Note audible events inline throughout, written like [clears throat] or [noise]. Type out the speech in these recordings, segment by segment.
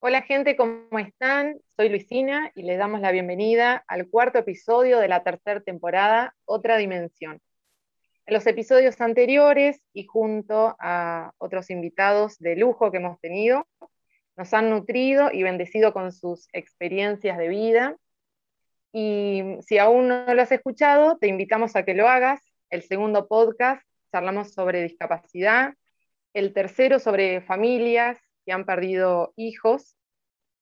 Hola gente, ¿cómo están? Soy Luisina y les damos la bienvenida al cuarto episodio de la tercera temporada, Otra Dimensión. En los episodios anteriores y junto a otros invitados de lujo que hemos tenido, nos han nutrido y bendecido con sus experiencias de vida. Y si aún no lo has escuchado, te invitamos a que lo hagas. El segundo podcast, charlamos sobre discapacidad. El tercero, sobre familias que han perdido hijos.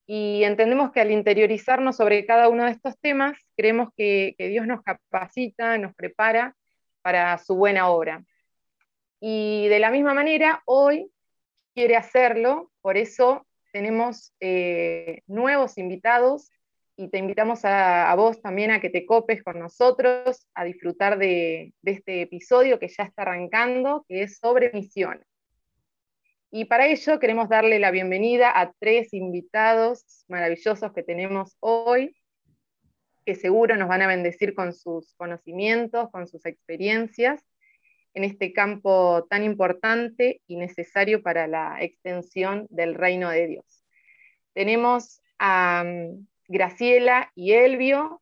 Y entendemos que al interiorizarnos sobre cada uno de estos temas, creemos que, Dios nos capacita, nos prepara para su buena obra. Y de la misma manera, hoy quiere hacerlo, por eso tenemos eh, nuevos invitados y te invitamos a, vos también a que te copes con nosotros, a disfrutar de, de este episodio que ya está arrancando, que es sobre misiones. Y para ello queremos darle la bienvenida a tres invitados maravillosos que tenemos hoy, que seguro nos van a bendecir con sus conocimientos, con sus experiencias en este campo tan importante y necesario para la extensión del reino de Dios. Tenemos a mm, Graciela y Elvio,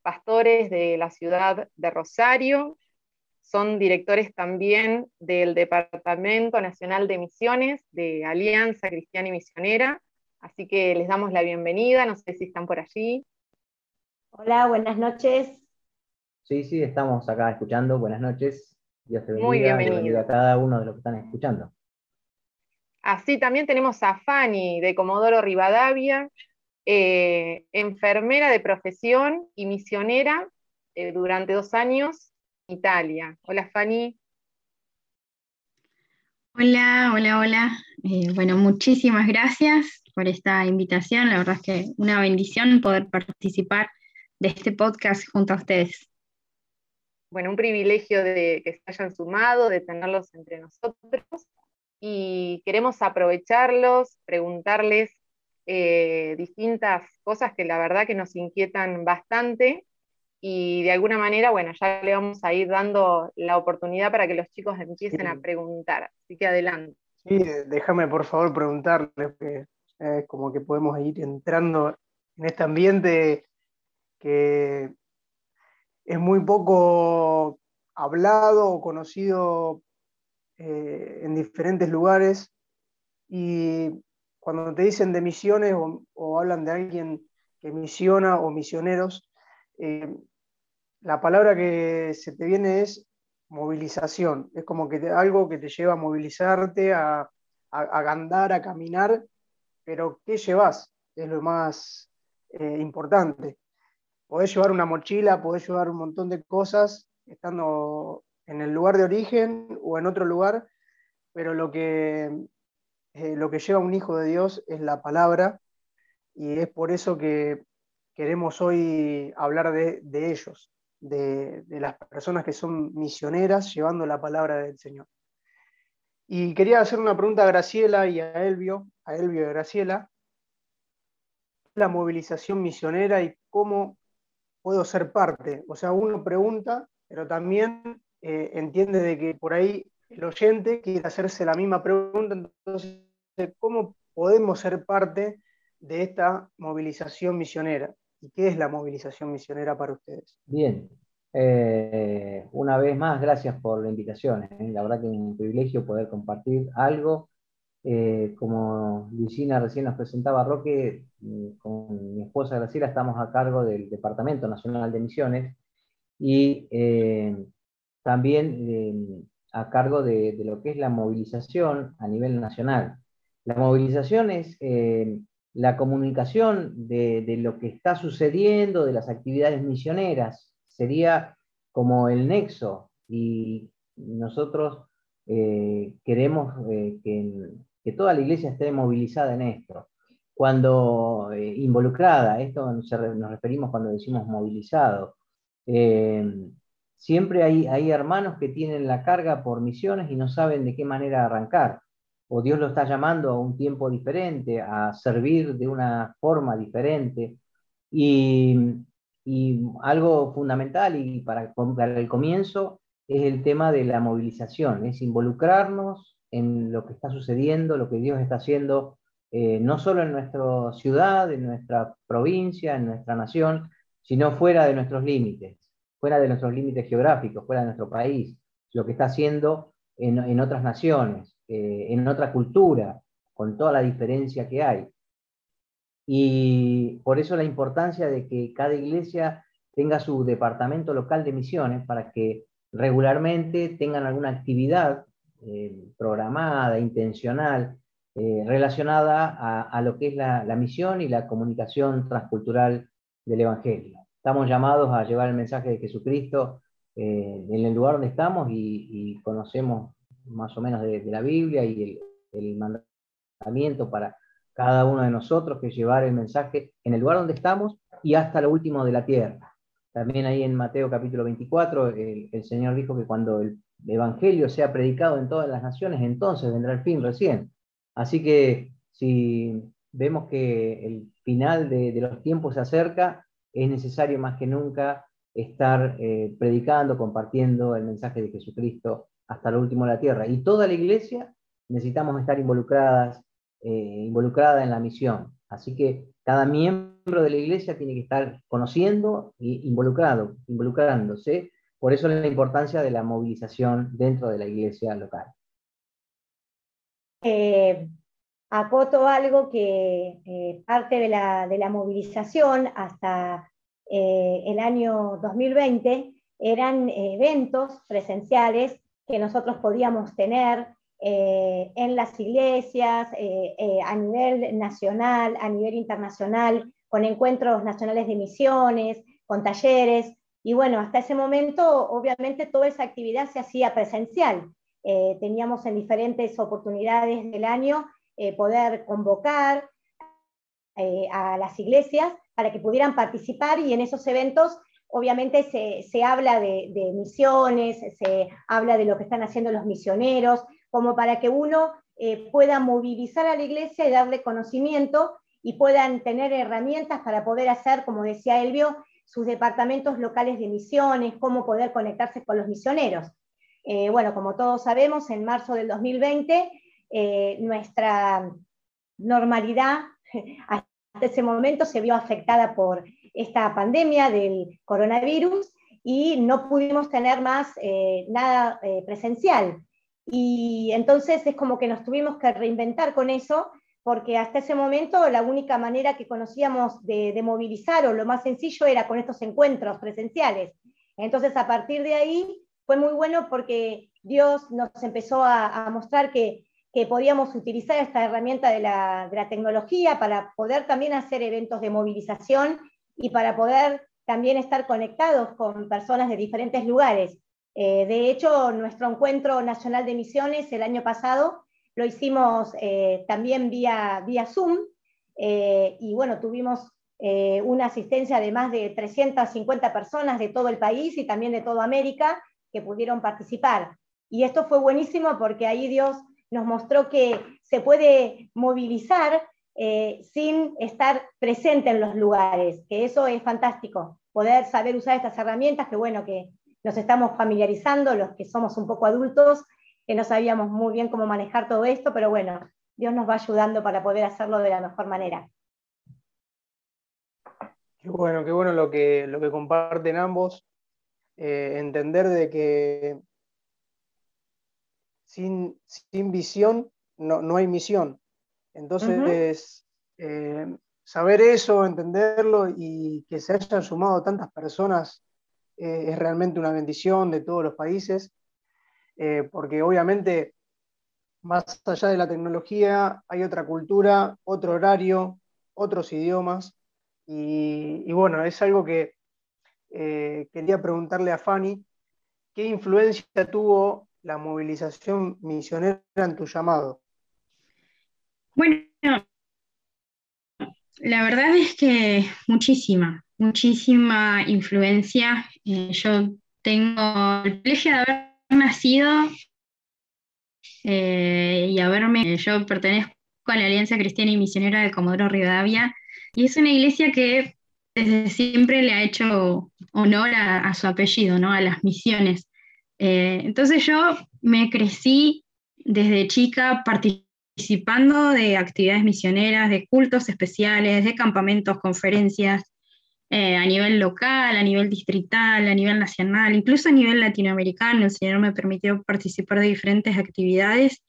pastores de la ciudad de Rosario, son directores también del Departamento Nacional de Misiones de Alianza Cristiana y Misionera, así que les damos la bienvenida, no sé si están por allí. Hola, buenas noches. Sí, sí, estamos acá escuchando, buenas noches. Dios te bendiga, Muy bienvenido. a cada uno de los que están escuchando. Así también tenemos a Fanny de Comodoro Rivadavia, eh, enfermera de profesión y misionera eh, durante dos años Italia. Hola Fanny. Hola, hola, hola. Eh, bueno, muchísimas gracias por esta invitación. La verdad es que una bendición poder participar de este podcast junto a ustedes. Bueno, un privilegio de que se hayan sumado, de tenerlos entre nosotros y queremos aprovecharlos, preguntarles eh, distintas cosas que la verdad que nos inquietan bastante y de alguna manera, bueno, ya le vamos a ir dando la oportunidad para que los chicos empiecen a preguntar. Así que adelante. Sí, déjame por favor preguntarle, porque es como que podemos ir entrando en este ambiente que es muy poco hablado o conocido eh, en diferentes lugares y cuando te dicen de misiones o hablan de alguien que misiona o misioneros, eh, la palabra que se te viene es movilización. Es como que algo que te lleva a movilizarte, a, a, a, andar, a caminar, pero ¿qué llevas? Es lo más eh, importante. Podés llevar una mochila, podés llevar un montón de cosas estando en el lugar de origen o en otro lugar, pero lo que, eh, lo que lleva un hijo de Dios es la palabra y es por eso que queremos hoy hablar de, ellos, de, las personas que son misioneras llevando la palabra del Señor. Y quería hacer una pregunta a Graciela y a Elvio, a Elvio y a Graciela, la movilización misionera y cómo puedo ser parte. O sea, uno pregunta, pero también eh, entiende de que por ahí el oyente quiere hacerse la misma pregunta, entonces, ¿cómo podemos ser parte de esta movilización misionera? ¿Y qué es la movilización misionera para ustedes? Bien, eh, una vez más, gracias por la invitación. ¿eh? La verdad que es un privilegio poder compartir algo. Eh, como Luisina recién nos presentaba, Roque, con mi esposa Graciela estamos a cargo del Departamento Nacional de Misiones y también a cargo de, de, lo que es la movilización a nivel nacional. La movilización es la comunicación de, lo que está sucediendo, de las actividades misioneras, sería como el nexo. Y nosotros eh, queremos eh, que, toda la iglesia esté movilizada en esto. Cuando eh, involucrada, esto nos, referimos cuando decimos movilizado, siempre hay, hay hermanos que tienen la carga por misiones y no saben de qué manera arrancar o Dios lo está llamando a un tiempo diferente, a servir de una forma diferente. Y, algo fundamental y para, el comienzo es el tema de la movilización, es involucrarnos en lo que está sucediendo, lo que Dios está haciendo eh, no solo en nuestra ciudad, en nuestra provincia, en nuestra nación, sino fuera de nuestros límites, fuera de nuestros límites geográficos, fuera de nuestro país, lo que está haciendo en, otras naciones, eh, en otra cultura, con toda la diferencia que hay. Y por eso la importancia de que cada iglesia tenga su departamento local de misiones para que regularmente tengan alguna actividad eh, programada, intencional, eh, relacionada a, lo que es la, misión y la comunicación transcultural del Evangelio. Estamos llamados a llevar el mensaje de Jesucristo en el lugar donde estamos y, conocemos más o menos de, la Biblia y el, mandamiento para cada uno de nosotros, que llevar el mensaje en el lugar donde estamos y hasta lo último de la tierra. También ahí en Mateo capítulo 24, el, el Señor dijo que cuando el Evangelio sea predicado en todas las naciones, entonces vendrá el fin recién. Así que si vemos que el final de, los tiempos se acerca, es necesario más que nunca estar eh, predicando, compartiendo el mensaje de Jesucristo hasta lo último de la tierra. Y toda la iglesia necesitamos estar involucradas, eh, involucrada en la misión. Así que cada miembro de la iglesia tiene que estar conociendo e involucrado, involucrándose. Por eso la importancia de la movilización dentro de la iglesia local eh, acoto algo que eh, parte de la, de la, movilización hasta eh, el año 2020 eran eventos presenciales que nosotros podíamos tener eh, en las iglesias, a nivel nacional, a nivel internacional, con encuentros nacionales de misiones, con talleres. Y bueno, hasta ese momento, obviamente, toda esa actividad se hacía presencial. Eh, teníamos en diferentes oportunidades del año eh, poder convocar eh, a las iglesias para que pudieran participar y en esos eventos obviamente se, habla de, misiones, se habla de lo que están haciendo los misioneros, como para que uno pueda movilizar a la iglesia y darle conocimiento y puedan tener herramientas para poder hacer, como decía Elvio, sus departamentos locales de misiones, cómo poder conectarse con los misioneros. Eh, bueno, como todos sabemos, en marzo del 2020 eh, nuestra normalidad [laughs] hasta ese momento se vio afectada por esta pandemia del coronavirus y no pudimos tener más eh, nada presencial. Y entonces es como que nos tuvimos que reinventar con eso, porque hasta ese momento la única manera que conocíamos de, de movilizar o lo más sencillo era con estos encuentros presenciales. Entonces a partir de ahí fue muy bueno porque Dios nos empezó a, mostrar que, podíamos utilizar esta herramienta de la, tecnología para poder también hacer eventos de movilización y para poder también estar conectados con personas de diferentes lugares. Eh, de hecho, nuestro encuentro nacional de misiones el año pasado lo hicimos eh, también vía, vía Zoom eh, y bueno, tuvimos una asistencia de más de 350 personas de todo el país y también de toda América que pudieron participar. Y esto fue buenísimo porque ahí Dios nos mostró que se puede movilizar eh, sin estar presente en los lugares, que eso es fantástico, poder saber usar estas herramientas, que bueno, que nos estamos familiarizando, los que somos un poco adultos, que no sabíamos muy bien cómo manejar todo esto, pero bueno, Dios nos va ayudando para poder hacerlo de la mejor manera. Qué bueno, qué bueno lo que, lo que comparten ambos. Eh, entender de que sin, visión no, hay misión. Entonces, eh, saber eso, entenderlo y que se hayan sumado tantas personas eh, es realmente una bendición de todos los países, porque obviamente, más allá de la tecnología, hay otra cultura, otro horario, otros idiomas, y bueno, es algo que eh, quería preguntarle a Fanny, ¿qué influencia tuvo la movilización misionera en tu llamado? Bueno, la verdad es que muchísima, muchísima influencia. Eh, yo tengo el privilegio de haber nacido eh, y haberme, yo pertenezco a la Alianza Cristiana y Misionera de Comodoro Rivadavia, y es una iglesia que desde siempre le ha hecho honor a, su apellido, ¿no? a las misiones. Eh, entonces yo me crecí desde chica participando participando de actividades misioneras, de cultos especiales, de campamentos, conferencias, eh, a nivel local, a nivel distrital, a nivel nacional, incluso a nivel latinoamericano. El Señor me permitió participar de diferentes actividades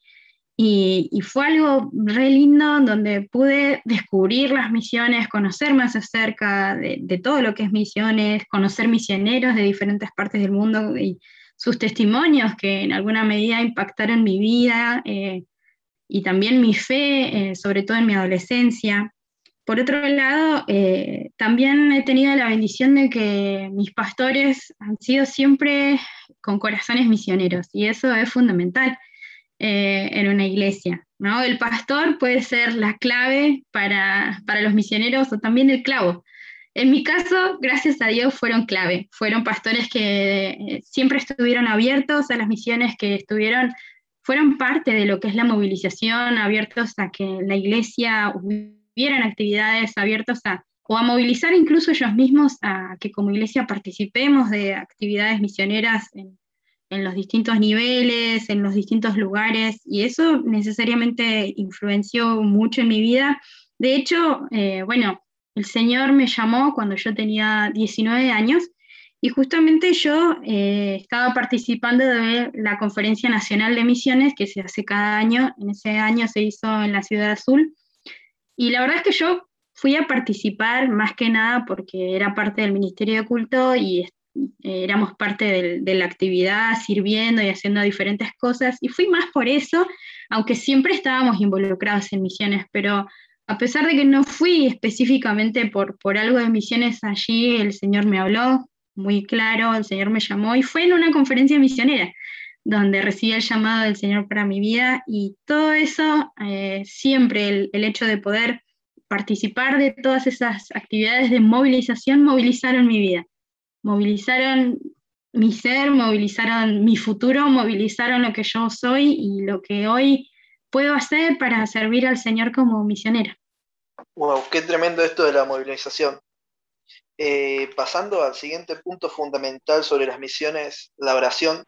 y, fue algo re lindo donde pude descubrir las misiones, conocer más acerca de, todo lo que es misiones, conocer misioneros de diferentes partes del mundo y sus testimonios que en alguna medida impactaron mi vida eh, y también mi fe, eh, sobre todo en mi adolescencia. Por otro lado, eh, también he tenido la bendición de que mis pastores han sido siempre con corazones misioneros y eso es fundamental eh, en una iglesia. ¿no? El pastor puede ser la clave para, para los misioneros o también el clavo. En mi caso, gracias a Dios, fueron clave. Fueron pastores que siempre estuvieron abiertos a las misiones, que estuvieron, fueron parte de lo que es la movilización, abiertos a que la iglesia hubieran actividades abiertas a, o a movilizar incluso ellos mismos a que como iglesia participemos de actividades misioneras en, en los distintos niveles, en los distintos lugares, y eso necesariamente influenció mucho en mi vida. De hecho, eh, bueno, el Señor me llamó cuando yo tenía 19 años y justamente yo eh, estaba participando de la Conferencia Nacional de Misiones que se hace cada año. En ese año se hizo en la Ciudad Azul y la verdad es que yo fui a participar más que nada porque era parte del Ministerio de Culto y eh, éramos parte de la actividad sirviendo y haciendo diferentes cosas. Y fui más por eso, aunque siempre estábamos involucrados en misiones, pero a pesar de que no fui específicamente por, por algo de misiones allí, el Señor me habló muy claro, el Señor me llamó y fue en una conferencia misionera donde recibí el llamado del Señor para mi vida y todo eso, eh, siempre el, el, hecho de poder participar de todas esas actividades de movilización, movilizaron mi vida, movilizaron mi ser, movilizaron mi futuro, movilizaron lo que yo soy y lo que hoy puedo hacer para servir al Señor como misionera. Wow, qué tremendo esto de la movilización. Eh, pasando al siguiente punto fundamental sobre las misiones, la oración.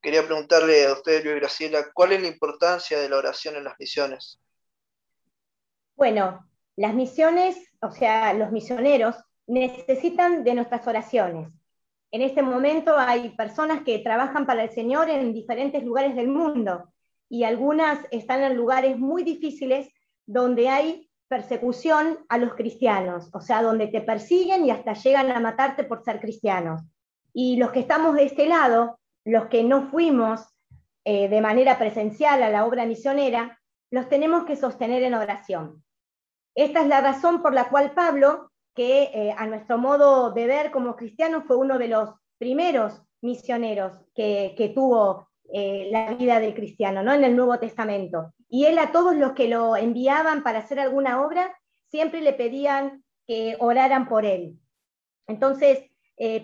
Quería preguntarle a usted, Luis Graciela, ¿cuál es la importancia de la oración en las misiones? Bueno, las misiones, o sea, los misioneros necesitan de nuestras oraciones. En este momento hay personas que trabajan para el Señor en diferentes lugares del mundo y algunas están en lugares muy difíciles donde hay persecución a los cristianos, o sea, donde te persiguen y hasta llegan a matarte por ser cristianos. Y los que estamos de este lado, los que no fuimos eh, de manera presencial a la obra misionera, los tenemos que sostener en oración. Esta es la razón por la cual Pablo, que eh, a nuestro modo de ver como cristiano fue uno de los primeros misioneros que, tuvo eh, la vida del cristiano, ¿no? En el Nuevo Testamento. Y él a todos los que lo enviaban para hacer alguna obra, siempre le pedían que oraran por él. Entonces,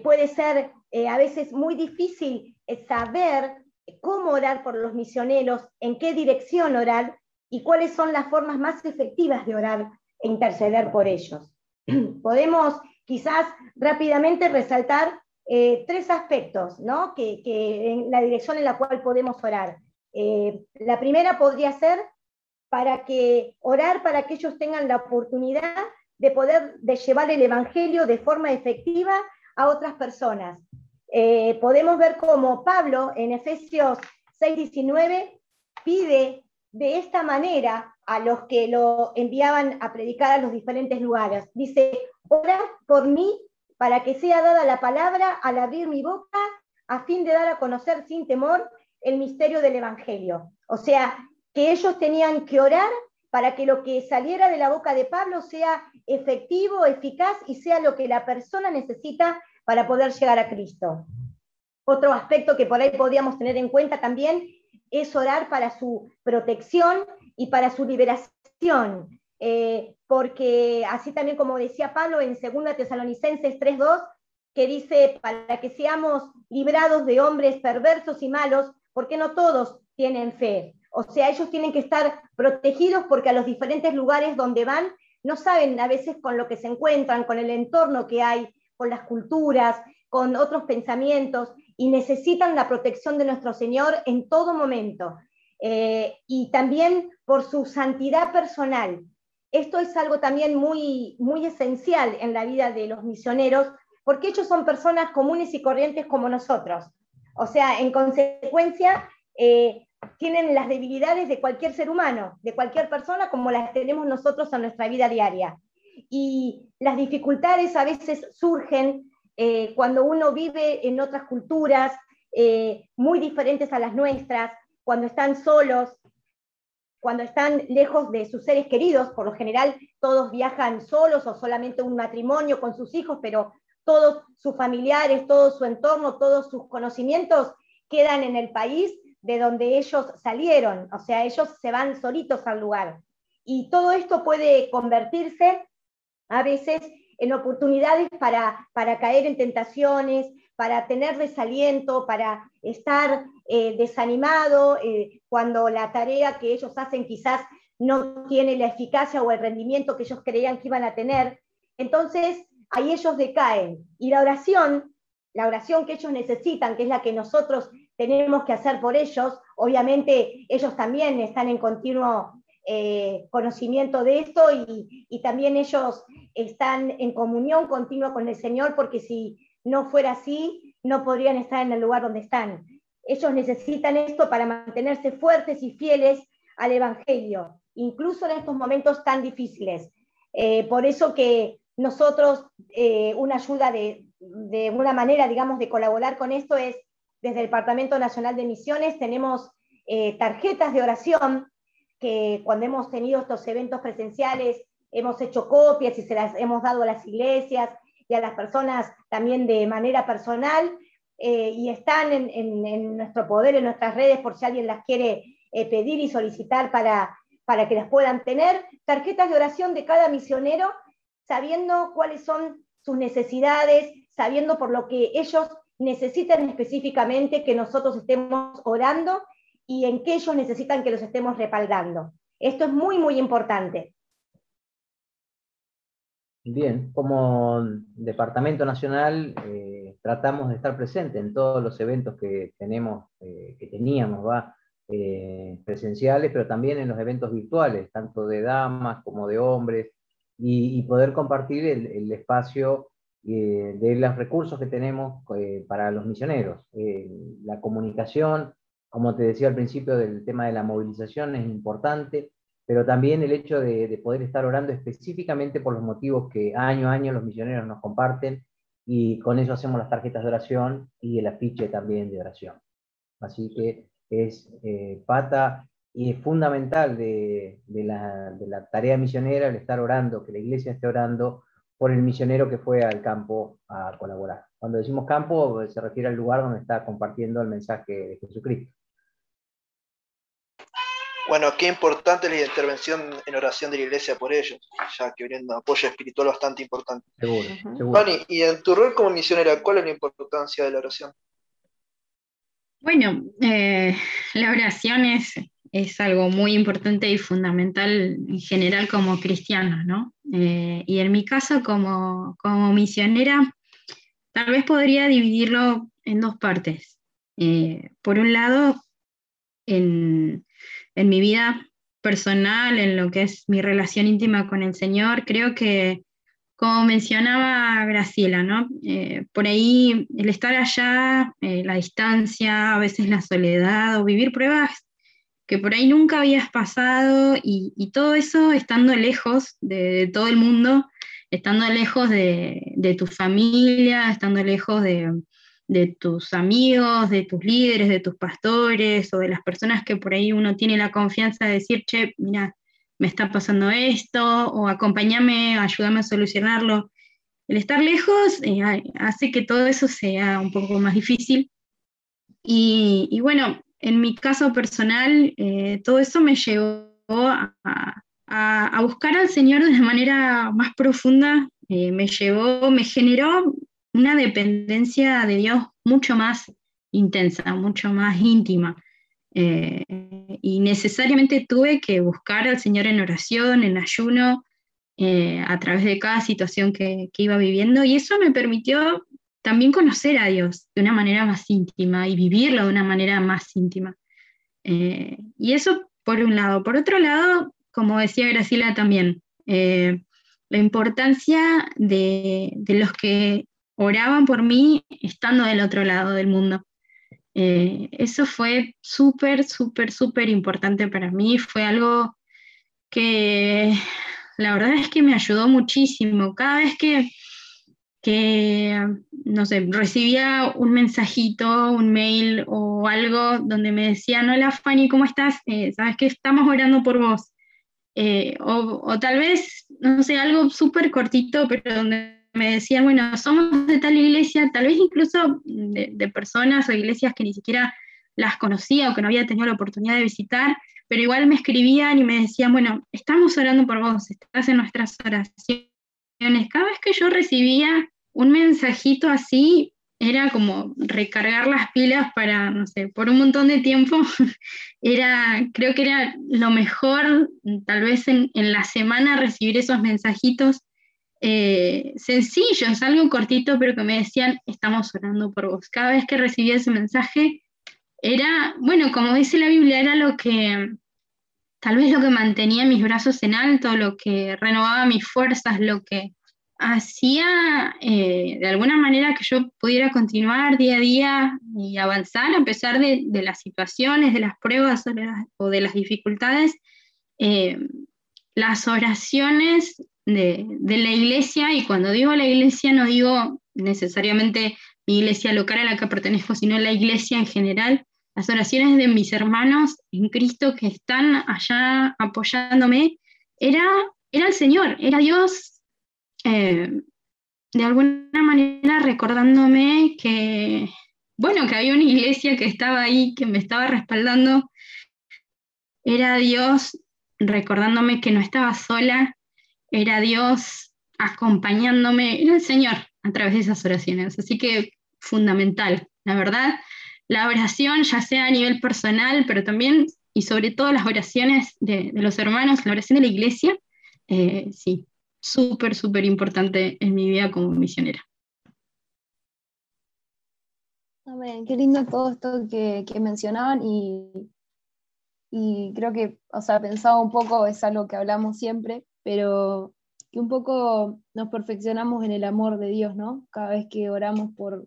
puede ser a veces muy difícil saber cómo orar por los misioneros, en qué dirección orar y cuáles son las formas más efectivas de orar e interceder por ellos. [clears throat] Podemos quizás rápidamente resaltar eh, tres aspectos, ¿no? Que, en la dirección en la cual podemos orar. Eh, la primera podría ser para que orar para que ellos tengan la oportunidad de poder de llevar el evangelio de forma efectiva a otras personas, eh, podemos ver cómo Pablo en Efesios 6:19 pide de esta manera a los que lo enviaban a predicar a los diferentes lugares. Dice, ora por mí para que sea dada la palabra al abrir mi boca a fin de dar a conocer sin temor el misterio del Evangelio. O sea, que ellos tenían que orar para que lo que saliera de la boca de Pablo sea efectivo, eficaz y sea lo que la persona necesita para poder llegar a Cristo. Otro aspecto que por ahí podríamos tener en cuenta también es orar para su protección y para su liberación, eh, porque así también como decía Pablo en 2 Tesalonicenses 3.2, que dice, para que seamos librados de hombres perversos y malos, porque no todos tienen fe. O sea, ellos tienen que estar protegidos porque a los diferentes lugares donde van no saben a veces con lo que se encuentran, con el entorno que hay, con las culturas, con otros pensamientos y necesitan la protección de nuestro Señor en todo momento. eh, y también por su santidad personal. Esto es algo también muy, muy esencial en la vida de los misioneros, porque ellos son personas comunes y corrientes como nosotros. O sea, en consecuencia, eh, tienen las debilidades de cualquier ser humano, de cualquier persona, como las tenemos nosotros en nuestra vida diaria. Y las dificultades a veces surgen eh, cuando uno vive en otras culturas eh, muy diferentes a las nuestras, cuando están solos, cuando están lejos de sus seres queridos, por lo general todos viajan solos o solamente un matrimonio con sus hijos, pero todos sus familiares, todo su entorno, todos sus conocimientos quedan en el país de donde ellos salieron, o sea, ellos se van solitos al lugar. Y todo esto puede convertirse a veces en oportunidades para, para caer en tentaciones, para tener desaliento, para estar eh, desanimado eh, cuando la tarea que ellos hacen quizás no tiene la eficacia o el rendimiento que ellos creían que iban a tener. Entonces, ahí ellos decaen. Y la oración, la oración que ellos necesitan, que es la que nosotros tenemos que hacer por ellos. Obviamente ellos también están en continuo eh, conocimiento de esto y, y, también ellos están en comunión continua con el Señor porque si no fuera así, no podrían estar en el lugar donde están. Ellos necesitan esto para mantenerse fuertes y fieles al Evangelio, incluso en estos momentos tan difíciles. Eh, por eso que nosotros, eh, una ayuda de, de una manera, digamos, de colaborar con esto es desde el Departamento Nacional de Misiones tenemos eh, tarjetas de oración que cuando hemos tenido estos eventos presenciales hemos hecho copias y se las hemos dado a las iglesias y a las personas también de manera personal eh, y están en, nuestro poder, en nuestras redes por si alguien las quiere eh, pedir y solicitar para, para que las puedan tener. Tarjetas de oración de cada misionero, sabiendo cuáles son sus necesidades, sabiendo por lo que ellos necesitan específicamente que nosotros estemos orando y en qué ellos necesitan que los estemos respaldando. Esto es muy, muy importante. Bien, como Departamento Nacional eh, tratamos de estar presentes en todos los eventos que tenemos, eh, que teníamos, ¿va? Eh, presenciales, pero también en los eventos virtuales, tanto de damas como de hombres, y, poder compartir el, el espacio de los recursos que tenemos para los misioneros. La comunicación, como te decía al principio del tema de la movilización, es importante, pero también el hecho de, poder estar orando específicamente por los motivos que año a año los misioneros nos comparten, y con eso hacemos las tarjetas de oración y el afiche también de oración. Así que es pata y es fundamental de, la, de la tarea misionera el estar orando, que la iglesia esté orando por el misionero que fue al campo a colaborar. Cuando decimos campo, se refiere al lugar donde está compartiendo el mensaje de Jesucristo. Bueno, qué importante la intervención en oración de la iglesia por ellos, ya que viene un apoyo espiritual bastante importante. Seguro, y en tu rol como misionera, ¿cuál es la importancia de la oración? Bueno, eh, la oración es es algo muy importante y fundamental en general como cristiano, ¿no? Eh, y en mi caso, como, misionera, tal vez podría dividirlo en dos partes. Eh, por un lado, en, mi vida personal, en lo que es mi relación íntima con el Señor, creo que, como mencionaba Graciela, ¿no? Eh, por ahí el estar allá, la distancia, a veces la soledad o vivir pruebas que por ahí nunca habías pasado y, todo eso estando lejos de, todo el mundo, estando lejos de, tu familia, estando lejos de, tus amigos, de tus líderes, de tus pastores o de las personas que por ahí uno tiene la confianza de decir, che, mira, me está pasando esto, o acompáñame, ayúdame a solucionarlo. El estar lejos eh, hace que todo eso sea un poco más difícil. Y, bueno, en mi caso personal, eh, todo eso me llevó a, buscar al Señor de manera más profunda, eh, me llevó, me generó una dependencia de Dios mucho más intensa, mucho más íntima. Eh, y necesariamente tuve que buscar al Señor en oración, en ayuno, a través de cada situación que, que, iba viviendo, y eso me permitió también conocer a Dios de una manera más íntima y vivirlo de una manera más íntima. Eh, y eso por un lado. Por otro lado, como decía Graciela también, eh, la importancia de, los que oraban por mí estando del otro lado del mundo. Eh, eso fue súper, súper, súper importante para mí. Fue algo que la verdad es que me ayudó muchísimo. Cada vez que, que no sé, recibía un mensajito, un mail o algo donde me decían, hola Fanny, ¿cómo estás? Eh, Sabes que estamos orando por vos. Eh, o, tal vez, no sé, algo súper cortito, pero donde me decían, bueno, somos de tal iglesia, tal vez incluso de, personas o iglesias que ni siquiera las conocía o que no había tenido la oportunidad de visitar, pero igual me escribían y me decían, bueno, estamos orando por vos, estás en nuestras oraciones. Cada vez que yo recibía un mensajito así, era como recargar las pilas para, no sé, por un montón de tiempo. [laughs] era, creo que era lo mejor, tal vez en, la semana, recibir esos mensajitos eh, sencillos, algo cortito, pero que me decían, estamos orando por vos. Cada vez que recibía ese mensaje, era, bueno, como dice la Biblia, era lo que, tal vez lo que mantenía mis brazos en alto, lo que renovaba mis fuerzas, lo que hacía eh, de alguna manera que yo pudiera continuar día a día y avanzar a pesar de, las situaciones, de las pruebas o de las, dificultades. Eh, las oraciones de, la iglesia, y cuando digo la iglesia no digo necesariamente mi iglesia local a la que pertenezco, sino la iglesia en general, las oraciones de mis hermanos en Cristo que están allá apoyándome, era, era el Señor, era Dios eh, de alguna manera recordándome que, bueno, que había una iglesia que estaba ahí, que me estaba respaldando. Era Dios recordándome que no estaba sola, era Dios acompañándome, era el Señor a través de esas oraciones. Así que fundamental, la verdad, la oración, ya sea a nivel personal, pero también y sobre todo las oraciones de, los hermanos, la oración de la iglesia, eh, sí, súper, súper importante en mi vida como misionera. Amén, qué lindo todo esto que, mencionaban y, y, creo que, o sea, pensaba un poco, es algo que hablamos siempre, pero que un poco nos perfeccionamos en el amor de Dios, ¿no? Cada vez que oramos por,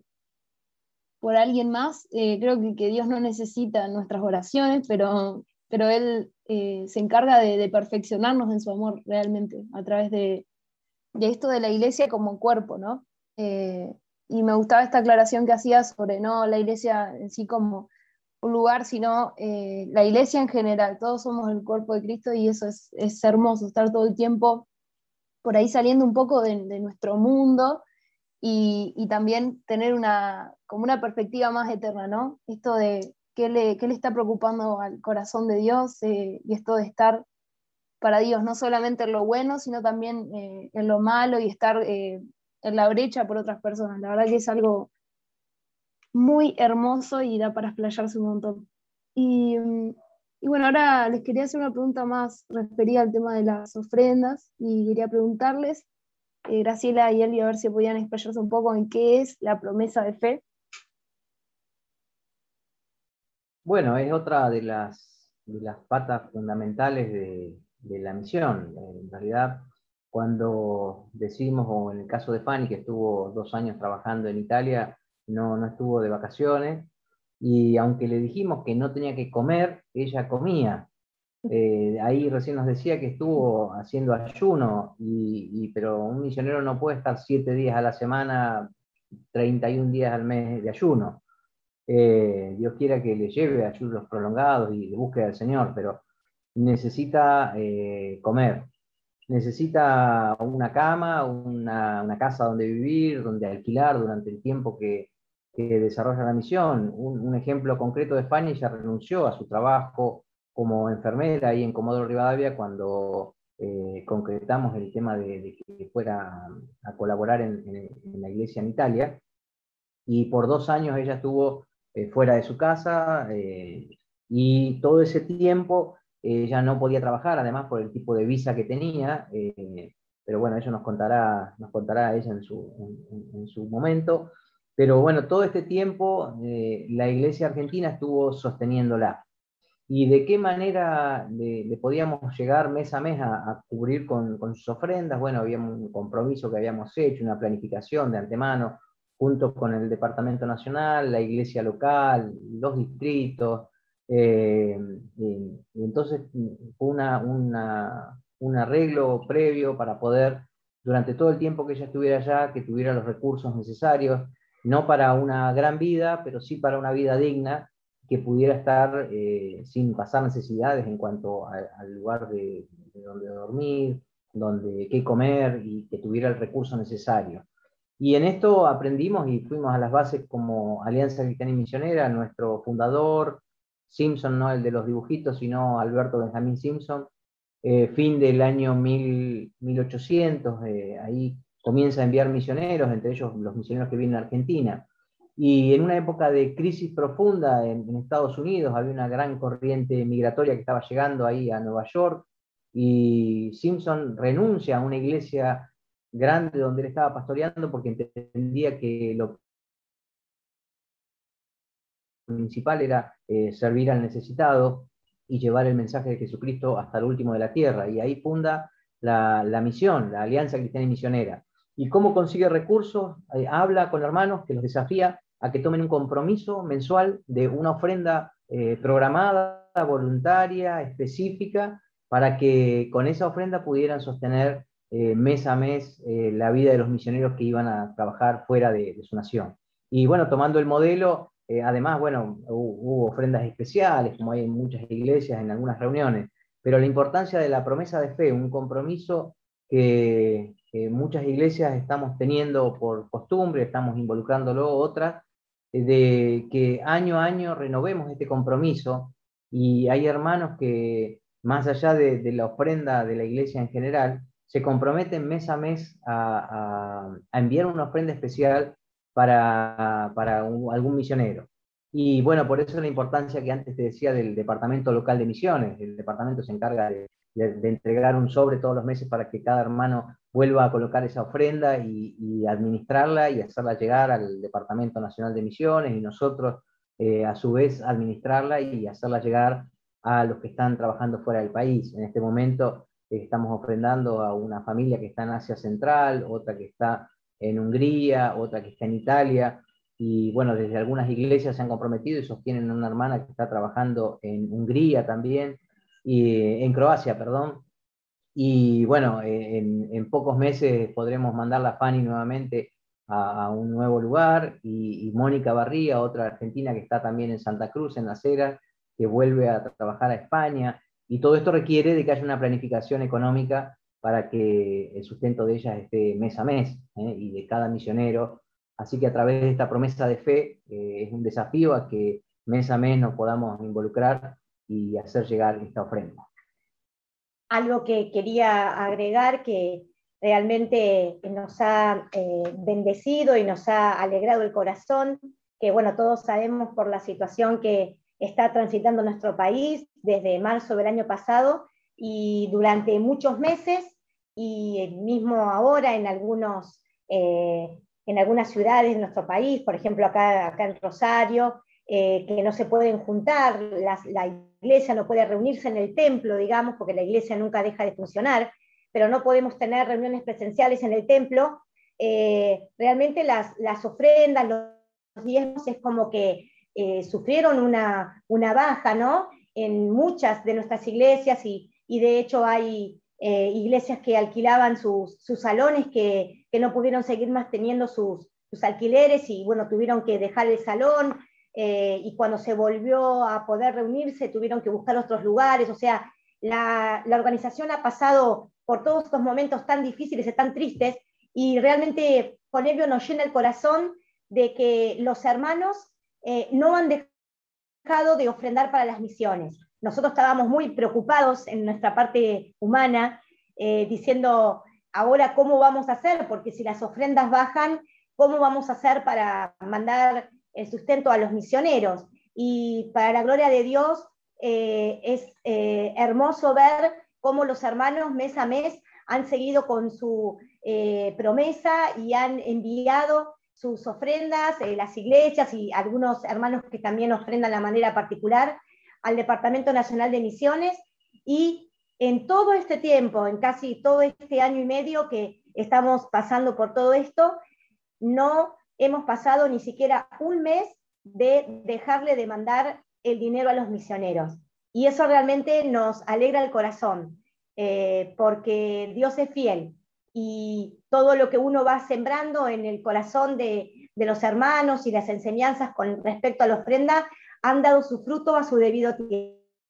por alguien más, eh, creo que, que, Dios no necesita nuestras oraciones, pero, pero Él eh, se encarga de, perfeccionarnos en su amor realmente a través de, esto de la iglesia como cuerpo, ¿no? Eh, y me gustaba esta aclaración que hacías sobre no la iglesia en sí como un lugar, sino eh, la iglesia en general. Todos somos el cuerpo de Cristo y eso es, hermoso, estar todo el tiempo por ahí saliendo un poco de, nuestro mundo y, y, también tener una, como una perspectiva más eterna, ¿no? Esto de qué le, le está preocupando al corazón de Dios eh, y esto de estar para Dios, no solamente en lo bueno, sino también eh, en lo malo y estar en la brecha por otras personas. La verdad que es algo muy hermoso y da para explayarse un montón. Y, y, bueno, ahora les quería hacer una pregunta más referida al tema de las ofrendas y quería preguntarles, Graciela y Eli, a ver si podían explayarse un poco en qué es la promesa de fe Bueno, es otra de las, las patas fundamentales de, la misión. En realidad, cuando decimos, o en el caso de Fanny, que estuvo dos años trabajando en Italia, no, no estuvo de vacaciones, y aunque le dijimos que no tenía que comer, ella comía. Eh, ahí recién nos decía que estuvo haciendo ayuno, y, pero un misionero no puede estar siete días a la semana, 31 días al mes de ayuno. Eh, Dios quiera que le lleve ayunos prolongados y de búsqueda del Señor, pero necesita eh, comer, necesita una cama, una, casa donde vivir, donde alquilar durante el tiempo que, desarrolla la misión. Un, ejemplo concreto de Fanny, ella renunció a su trabajo como enfermera ahí en Comodoro Rivadavia cuando eh, concretamos el tema de, que fuera a colaborar en, en, la iglesia en Italia. Y por dos años ella estuvo eh, fuera de su casa eh, y todo ese tiempo ella no podía trabajar, además por el tipo de visa que tenía, eh, pero bueno, eso nos contará, nos contará ella en su, en, su momento. Pero bueno, todo este tiempo la iglesia argentina estuvo sosteniéndola. y de qué manera le, podíamos llegar mes a mes a, cubrir con, sus ofrendas. Bueno, había un compromiso que habíamos hecho, una planificación de antemano, junto con el Departamento Nacional, la iglesia local, los distritos. Eh, y, entonces fue una, un arreglo previo para poder, durante todo el tiempo que ella estuviera allá, que tuviera los recursos necesarios, no para una gran vida, pero sí para una vida digna que pudiera estar eh, sin pasar necesidades en cuanto al lugar de, donde dormir, donde qué comer y que tuviera el recurso necesario. Y en esto aprendimos y fuimos a las bases como Alianza Cristiana y Misionera, nuestro fundador, Simpson, no el de los dibujitos, sino Alberto Benjamín Simpson, eh, fin del año 1800, eh, ahí comienza a enviar misioneros, entre ellos los misioneros que vienen a Argentina. Y en una época de crisis profunda en, Estados Unidos, había una gran corriente migratoria que estaba llegando ahí a Nueva York, y Simpson renuncia a una iglesia grande donde él estaba pastoreando porque entendía que lo principal era eh, servir al necesitado y llevar el mensaje de Jesucristo hasta el último de la tierra. Y ahí funda la, la misión, la Alianza Cristiana y Misionera. ¿Y cómo consigue recursos? Eh, habla con hermanos que los desafía a que tomen un compromiso mensual de una ofrenda eh, programada, voluntaria, específica, para que con esa ofrenda pudieran sostener eh, mes a mes eh, la vida de los misioneros que iban a trabajar fuera de, su nación. Y bueno, tomando el modelo, además, bueno, hubo, ofrendas especiales, como hay en muchas iglesias, en algunas reuniones, pero la importancia de la promesa de fe, un compromiso que, que muchas iglesias estamos teniendo por costumbre, estamos involucrándolo otras, eh, de que año a año renovemos este compromiso y hay hermanos que, más allá de, la ofrenda de la iglesia en general, se comprometen mes a mes a, enviar una ofrenda especial para, algún misionero. Y bueno, por eso la importancia que antes te decía del departamento local de misiones. El departamento se encarga de, de entregar un sobre todos los meses para que cada hermano vuelva a colocar esa ofrenda y, administrarla y hacerla llegar al Departamento Nacional de Misiones y nosotros eh, a su vez administrarla y hacerla llegar a los que están trabajando fuera del país. En este momento eh, estamos ofrendando a una familia que está en Asia Central, otra que está en Hungría, otra que está en Italia, y bueno, desde algunas iglesias se han comprometido y sostienen a una hermana que está trabajando en Hungría también, y en Croacia, perdón, y bueno, en, pocos meses podremos mandar la Fanny nuevamente a, un nuevo lugar y, Mónica Barría, otra argentina que está también en Santa Cruz, en la Cera, que vuelve a trabajar a España. Y todo esto requiere de que haya una planificación económica para que el sustento de ellas esté mes a mes ¿eh? y de cada misionero. Así que a través de esta promesa de fe eh, es un desafío a que mes a mes nos podamos involucrar y hacer llegar esta ofrenda algo que quería agregar que realmente nos ha eh, bendecido y nos ha alegrado el corazón, que bueno, todos sabemos por la situación que está transitando nuestro país desde marzo del año pasado y durante muchos meses y mismo ahora en, algunos, eh, en algunas ciudades de nuestro país, por ejemplo acá, acá en Rosario, eh, que no se pueden juntar, la iglesia no puede reunirse en el templo, digamos, porque la iglesia nunca deja de funcionar, pero no podemos tener reuniones presenciales en el templo. Eh, realmente las, las, ofrendas, los diezmos es como que eh, sufrieron una, una, baja, ¿no? En muchas de nuestras iglesias y, y de hecho hay iglesias que alquilaban sus, sus salones que, que, no pudieron seguir más teniendo sus, sus alquileres y bueno, tuvieron que dejar el salón, eh, y cuando se volvió a poder reunirse tuvieron que buscar otros lugares, o sea, la, organización ha pasado por todos estos momentos tan difíciles y tan tristes y realmente con ello nos llena el corazón de que los hermanos eh, no han dejado de ofrendar para las misiones. Nosotros estábamos muy preocupados en nuestra parte humana, eh, diciendo, ahora cómo vamos a hacer, porque si las ofrendas bajan, ¿cómo vamos a hacer para mandar el sustento a los misioneros. Y para la gloria de Dios eh, es eh, hermoso ver cómo los hermanos mes a mes han seguido con su eh, promesa y han enviado sus ofrendas, las iglesias y algunos hermanos que también ofrendan de manera particular al Departamento Nacional de Misiones y en todo este tiempo, en casi todo este año y medio que estamos pasando por todo esto, no hemos pasado ni siquiera un mes de dejarle de mandar el dinero a los misioneros. Y eso realmente nos alegra el corazón, eh, porque Dios es fiel y todo lo que uno va sembrando en el corazón de, los hermanos y las enseñanzas con respecto a la ofrenda han dado su fruto a su debido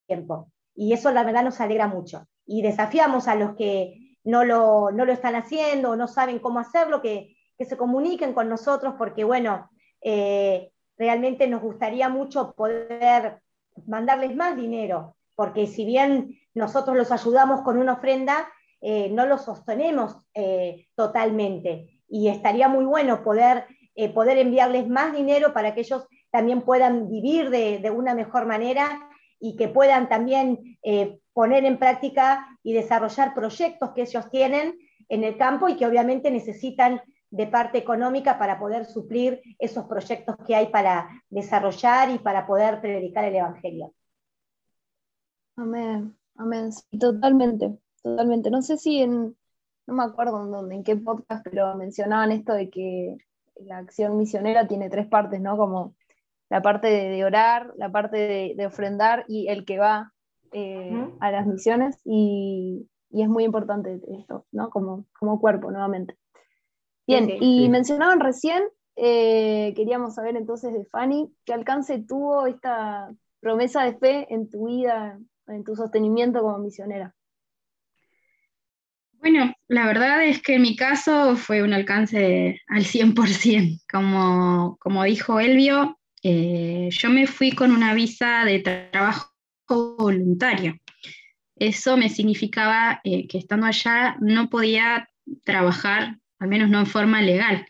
tiempo. Y eso la verdad nos alegra mucho. Y desafiamos a los que no lo, no lo están haciendo o no saben cómo hacerlo, que, que se comuniquen con nosotros, porque bueno, eh, realmente nos gustaría mucho poder mandarles más dinero, porque si bien nosotros los ayudamos con una ofrenda, eh, no lo sostenemos eh, totalmente. Y estaría muy bueno poder, poder enviarles más dinero para que ellos también puedan vivir de, de una mejor manera y que puedan también poner en práctica y desarrollar proyectos que ellos tienen en el campo y que obviamente necesitan de parte económica para poder suplir esos proyectos que hay para desarrollar y para poder predicar el Evangelio. Amén, amén, totalmente. Totalmente. No sé si en, no me acuerdo en dónde, en qué podcast, pero mencionaban esto de que la acción misionera tiene tres partes, ¿no? Como la parte de, orar, la parte de, ofrendar y el que va eh, a las misiones. Y, es muy importante esto, ¿no? Como, como cuerpo, nuevamente. Bien, y mencionaban recién, eh, queríamos saber entonces de Fanny, ¿qué alcance tuvo esta promesa de fe en tu vida, en tu sostenimiento como misionera? Bueno, la verdad es que en mi caso fue un alcance al 100%. Como, como dijo Elvio, eh, yo me fui con una visa de trabajo voluntario. Eso me significaba eh, que estando allá no podía trabajar, al menos no en forma legal.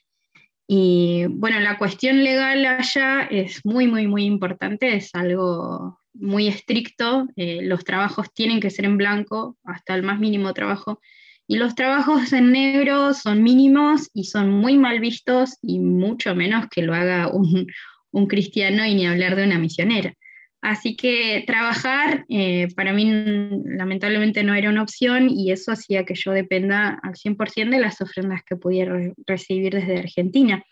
Y bueno, la cuestión legal allá es muy, muy, muy importante, es algo muy estricto. Eh, los trabajos tienen que ser en blanco, hasta el más mínimo trabajo y los trabajos en negro son mínimos y son muy mal vistos y mucho menos que lo haga un, cristiano y ni hablar de una misionera. Así que trabajar eh, para mí lamentablemente no era una opción y eso hacía que yo dependa al 100% de las ofrendas que pudiera recibir desde Argentina.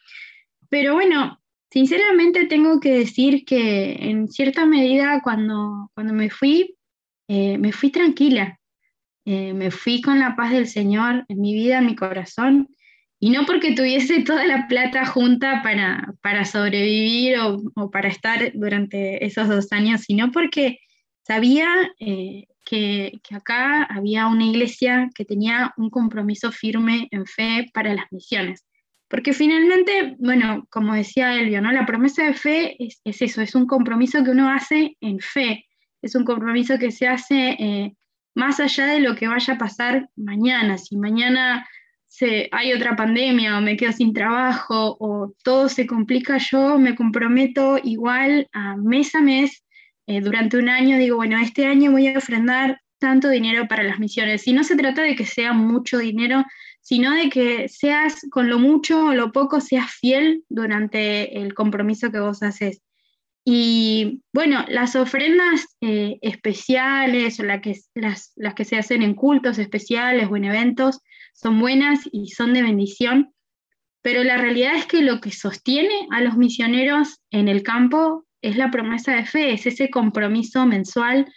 Pero bueno, sinceramente tengo que decir que en cierta medida cuando, cuando me fui, eh, me fui tranquila. Eh, me fui con la paz del Señor en mi vida, en mi corazón, y no porque tuviese [laughs] toda la plata junta para, para sobrevivir o, para estar durante esos dos años, sino porque sabía eh, que, acá había una iglesia que tenía un compromiso firme en fe para las misiones. Porque finalmente, bueno, como decía Elvio, ¿no? la promesa de fe es, es eso, es un compromiso que uno hace en fe, es un compromiso que se hace eh, más allá de lo que vaya a pasar mañana, si mañana se, hay otra pandemia o me quedo sin trabajo o todo se complica, yo me comprometo igual a mes a mes eh, durante un año, digo, bueno, este año voy a ofrendar tanto dinero para las misiones. Y no se trata de que sea mucho dinero, sino de que seas con lo mucho o lo poco, seas fiel durante el compromiso que vos haces. Y bueno, las ofrendas eh, especiales o las, que se hacen en cultos especiales o en eventos son buenas y son de bendición, pero la realidad es que lo que sostiene a los misioneros en el campo es la promesa de fe, es ese compromiso mensual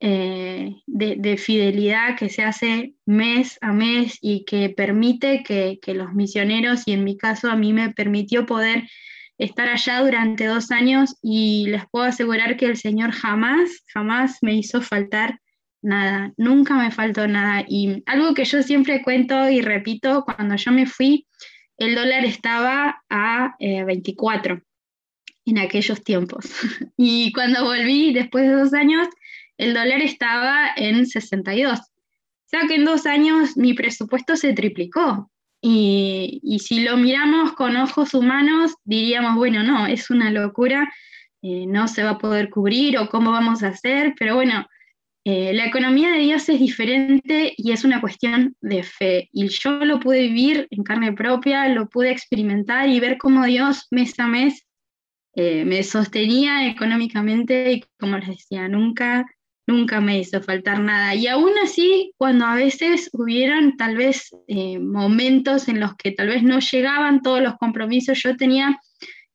eh, de, de, fidelidad que se hace mes a mes y que permite que los misioneros, y en mi caso a mí me permitió poder estar allá durante dos años y les puedo asegurar que el Señor jamás, jamás me hizo faltar nada, nunca me faltó nada. Y algo que yo siempre cuento y repito, cuando yo me fui, el dólar estaba a 24 eh, en aquellos tiempos. [laughs] y cuando volví, después de dos años, el dólar estaba en 62. O sea que en dos años mi presupuesto se triplicó. Y, si lo miramos con ojos humanos, diríamos, bueno, no, es una locura, eh, no se va a poder cubrir o cómo vamos a hacer, pero bueno, eh, la economía de Dios es diferente y es una cuestión de fe. Y yo lo pude vivir en carne propia, lo pude experimentar y ver cómo Dios mes a mes eh, me sostenía económicamente y como les decía, nunca, nunca me hizo faltar nada. Y aún así, cuando a veces hubieron tal vez eh, momentos en los que tal vez no llegaban todos los compromisos, yo tenía,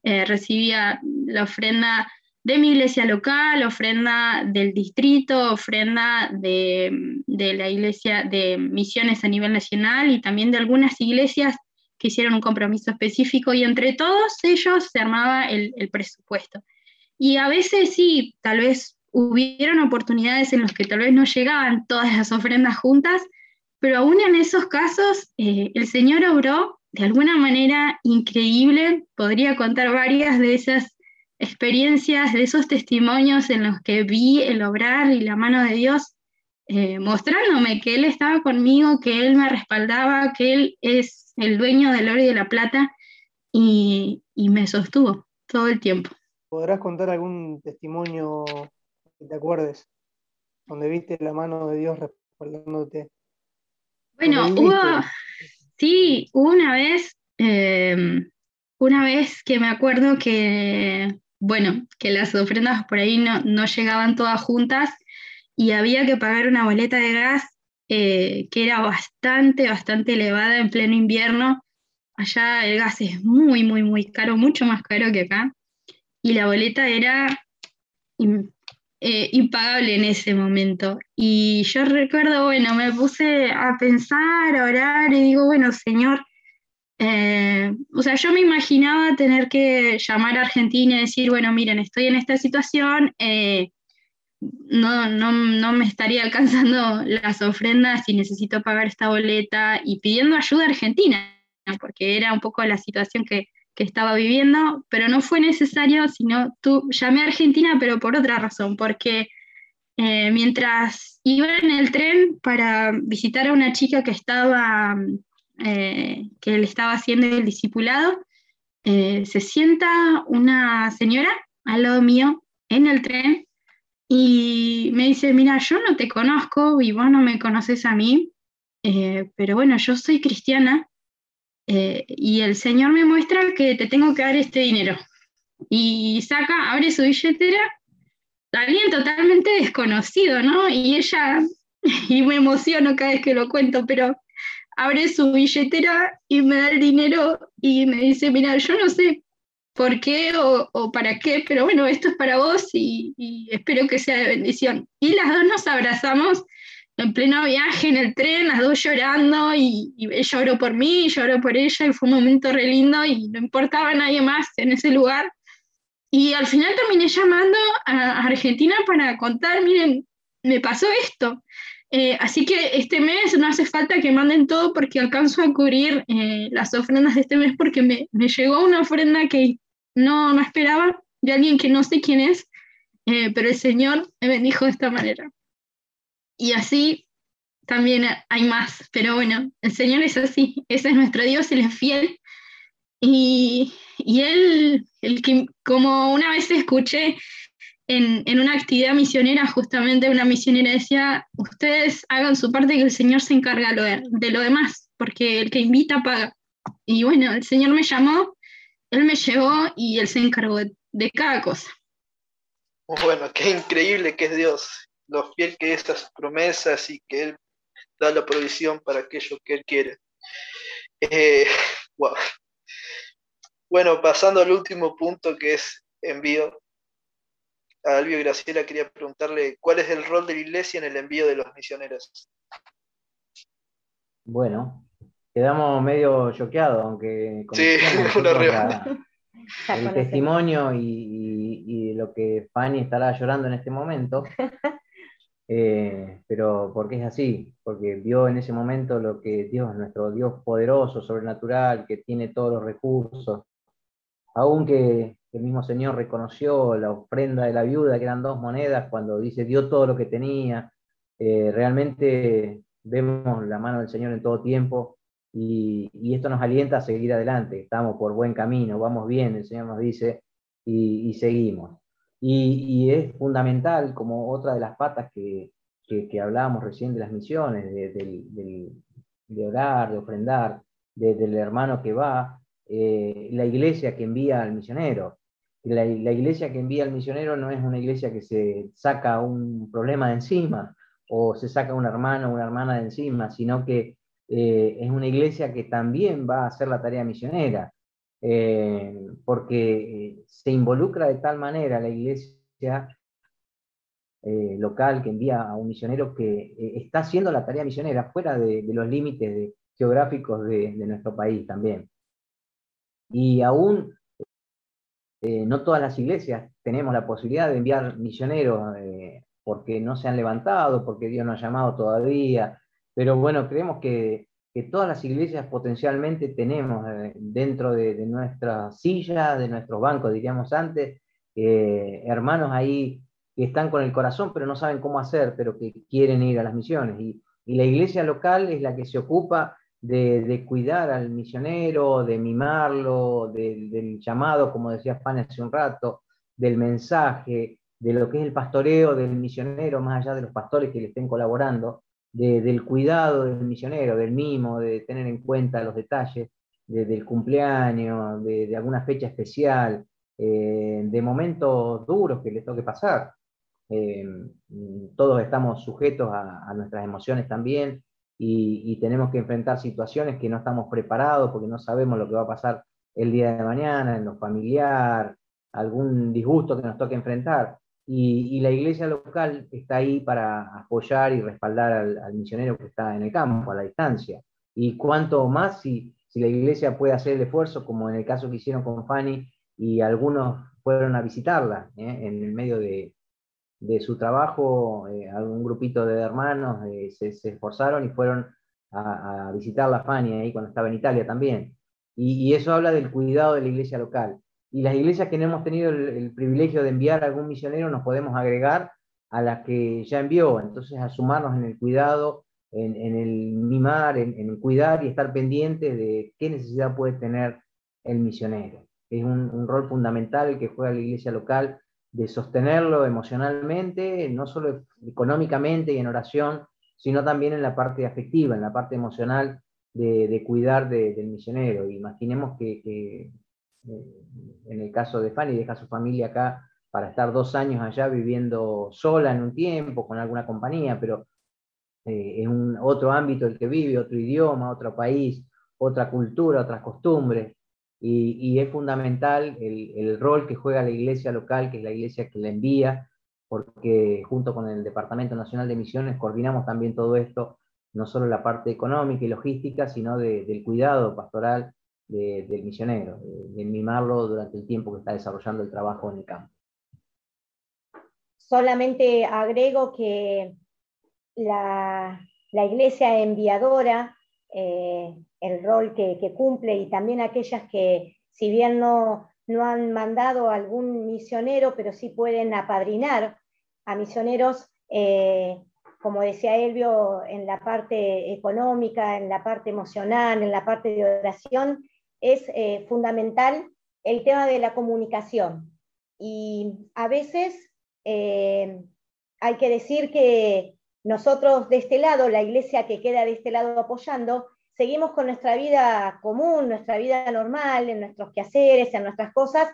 eh, recibía la ofrenda de mi iglesia local, ofrenda del distrito, ofrenda de, de, la iglesia de misiones a nivel nacional y también de algunas iglesias que hicieron un compromiso específico y entre todos ellos se armaba el, presupuesto. Y a veces sí, tal vez hubieron oportunidades en las que tal vez no llegaban todas las ofrendas juntas, pero aún en esos casos eh, el Señor obró de alguna manera increíble. Podría contar varias de esas experiencias, de esos testimonios en los que vi el obrar y la mano de Dios eh, mostrándome que Él estaba conmigo, que Él me respaldaba, que Él es el dueño del oro y de la plata, y, me sostuvo todo el tiempo. ¿Podrás contar algún testimonio que te acuerdes, donde viste la mano de Dios respaldándote? Bueno, hubo, sí, hubo una vez, em, una vez que me acuerdo que, bueno, que las ofrendas por ahí no, no llegaban todas juntas y había que pagar una boleta de gas eh, que era bastante, bastante elevada en pleno invierno. Allá el gas es muy, muy, muy caro, mucho más caro que acá. Y la boleta era eh, impagable en ese momento. Y yo recuerdo, bueno, me puse a pensar, a orar y digo, bueno, Señor, eh, o sea, yo me imaginaba tener que llamar a Argentina y decir, bueno, miren, estoy en esta situación, no, no, no, me estaría alcanzando las ofrendas y necesito pagar esta boleta y pidiendo ayuda a Argentina, porque era un poco la situación que, estaba viviendo, pero no fue necesario, sino llamé a Argentina, pero por otra razón, porque eh, mientras iba en el tren para visitar a una chica que estaba, eh, que le estaba haciendo el discipulado, eh, se sienta una señora al lado mío en el tren y me dice, mira, yo no te conozco y vos no me conoces a mí, pero bueno, yo soy cristiana eh, y el Señor me muestra que te tengo que dar este dinero. Y saca, abre su billetera, alguien totalmente desconocido, ¿no? Y ella, [laughs] y me emociono cada vez que lo cuento, pero abre su billetera y me da el dinero y me dice, mira, yo no sé por qué o, para qué, pero bueno, esto es para vos y, espero que sea de bendición. Y las dos nos abrazamos en pleno viaje en el tren, las dos llorando y, ella oró por mí, y yo oró por ella y fue un momento re lindo y no importaba nadie más en ese lugar. Y al final terminé llamando a Argentina para contar, miren, me pasó esto. Eh, así que este mes no hace falta que manden todo porque alcanzo a cubrir eh, las ofrendas de este mes porque me, me, llegó una ofrenda que no, no esperaba de alguien que no sé quién es, eh, pero el Señor me bendijo de esta manera. Y así también hay más, pero bueno, el Señor es así, [laughs] ese es nuestro Dios, Él es fiel. Y, y Él, el que, como una vez escuché en, en, una actividad misionera, justamente una misionera decía, ustedes hagan su parte que el Señor se encarga de lo demás, porque el que invita paga. Y bueno, el Señor me llamó él me llevó y él se encargó de, cada cosa. Bueno, qué increíble que es Dios, lo fiel que es a sus promesas y que Él da la provisión para aquello que Él quiere. Eh, [laughs] bueno, pasando al último punto que es envío. A Albio Graciela quería preguntarle cuál es el rol de la iglesia en el envío de los misioneros. Bueno, quedamos medio choqueados, aunque sí, [laughs] una [laughs] el testimonio y, lo que Fanny estará llorando en este momento, eh, pero porque es así, porque vio en ese momento lo que Dios, nuestro Dios poderoso, sobrenatural, que tiene todos los recursos, aunque el mismo Señor reconoció la ofrenda de la viuda, que eran dos monedas, cuando dice dio todo lo que tenía, eh, realmente vemos la mano del Señor en todo tiempo y, esto nos alienta a seguir adelante, estamos por buen camino, vamos bien, el Señor nos dice, y, seguimos. Y, es fundamental, como otra de las patas que, que, hablábamos recién de las misiones, de, de, orar, de ofrendar, del hermano que va, eh, la iglesia que envía al misionero, la, iglesia que envía al misionero no es una iglesia que se saca un problema de encima o se saca un hermano o una hermana de encima, sino que eh, es una iglesia que también va a hacer la tarea misionera, eh, porque se involucra de tal manera la iglesia local que envía a un misionero que está haciendo la tarea misionera fuera de, los límites geográficos de, nuestro país también. Y aún eh, no todas las iglesias tenemos la posibilidad de enviar misioneros eh, porque no se han levantado, porque Dios no ha llamado todavía, pero bueno, creemos que, todas las iglesias potencialmente tenemos eh, dentro de, de, nuestra silla, de nuestros bancos, diríamos antes, hermanos ahí que están con el corazón, pero no saben cómo hacer, pero que quieren ir a las misiones. y la iglesia local es la que se ocupa de, cuidar al misionero, de mimarlo, del llamado, como decía Fanny hace un rato, del mensaje, de lo que es el pastoreo del misionero, más allá de los pastores que le estén colaborando, del cuidado del misionero, del mimo, de tener en cuenta los detalles del cumpleaños, de, alguna fecha especial, eh, de momentos duros que le toque pasar. Eh, todos estamos sujetos a, nuestras emociones también, y, tenemos que enfrentar situaciones que no estamos preparados porque no sabemos lo que va a pasar el día de mañana, en lo familiar, algún disgusto que nos toque enfrentar. Y, la iglesia local está ahí para apoyar y respaldar al, misionero que está en el campo, a la distancia. Y cuanto más si, la iglesia puede hacer el esfuerzo, como en el caso que hicieron con Fanny, y algunos fueron a visitarla ¿eh? en el medio de, su trabajo, eh, algún grupito de hermanos eh, se, esforzaron y fueron a, visitar la Fania ahí cuando estaba en Italia también. Y, eso habla del cuidado de la iglesia local. Y las iglesias que no hemos tenido el, privilegio de enviar a algún misionero nos podemos agregar a las que ya envió. Entonces, a sumarnos en el cuidado, en, el mimar, en, el cuidar y estar pendientes de qué necesidad puede tener el misionero. Es un, un rol fundamental que juega la iglesia local de sostenerlo emocionalmente, no solo económicamente y en oración, sino también en la parte afectiva, en la parte emocional de, cuidar del misionero. Imaginemos que, eh, en el caso de Fanny deja su familia acá para estar dos años allá viviendo sola en un tiempo, con alguna compañía, pero eh, en un, otro ámbito el que vive, otro idioma, otro país, otra cultura, otras costumbres. Y, es fundamental el, rol que juega la iglesia local, que es la iglesia que la envía, porque junto con el Departamento Nacional de Misiones coordinamos también todo esto, no solo la parte económica y logística, sino del cuidado pastoral del misionero, de, mimarlo durante el tiempo que está desarrollando el trabajo en el campo. Solamente agrego que la, iglesia enviadora eh, el rol que, cumple y también aquellas que, si bien no, no han mandado algún misionero, pero sí pueden apadrinar a misioneros, eh, como decía Elvio, en la parte económica, en la parte emocional, en la parte de oración, es eh, fundamental el tema de la comunicación. Y a veces hay que decir que nosotros de este lado, la iglesia que queda de este lado apoyando, seguimos con nuestra vida común, nuestra vida normal, en nuestros quehaceres, en nuestras cosas,